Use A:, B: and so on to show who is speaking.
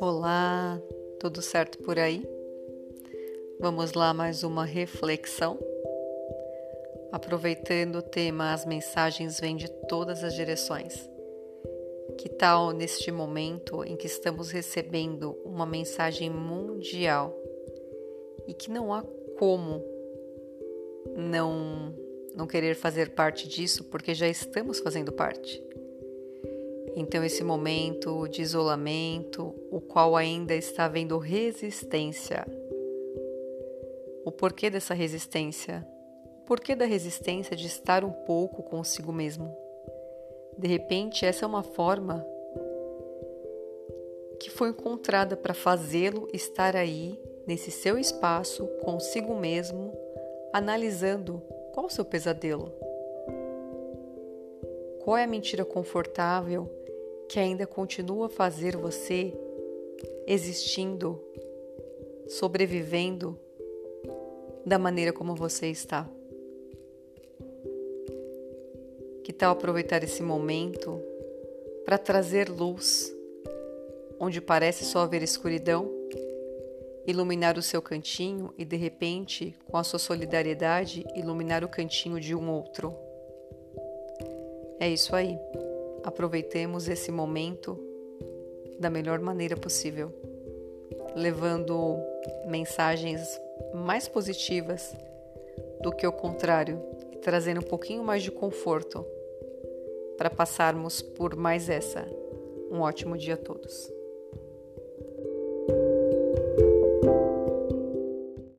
A: Olá, tudo certo por aí? Vamos lá, mais uma reflexão. Aproveitando o tema As mensagens vêm de todas as direções. Que tal neste momento em que estamos recebendo uma mensagem mundial e que não há como não não querer fazer parte disso porque já estamos fazendo parte? Então, esse momento de isolamento, o qual ainda está havendo resistência. O porquê dessa resistência? O porquê da resistência de estar um pouco consigo mesmo? De repente, essa é uma forma que foi encontrada para fazê-lo estar aí, nesse seu espaço, consigo mesmo, analisando qual o seu pesadelo. Qual é a mentira confortável que ainda continua a fazer você existindo, sobrevivendo da maneira como você está. Que tal aproveitar esse momento para trazer luz onde parece só haver escuridão, iluminar o seu cantinho e de repente, com a sua solidariedade, iluminar o cantinho de um outro? É isso aí. Aproveitemos esse momento da melhor maneira possível, levando mensagens mais positivas do que o contrário e trazendo um pouquinho mais de conforto para passarmos por mais essa. Um ótimo dia a todos.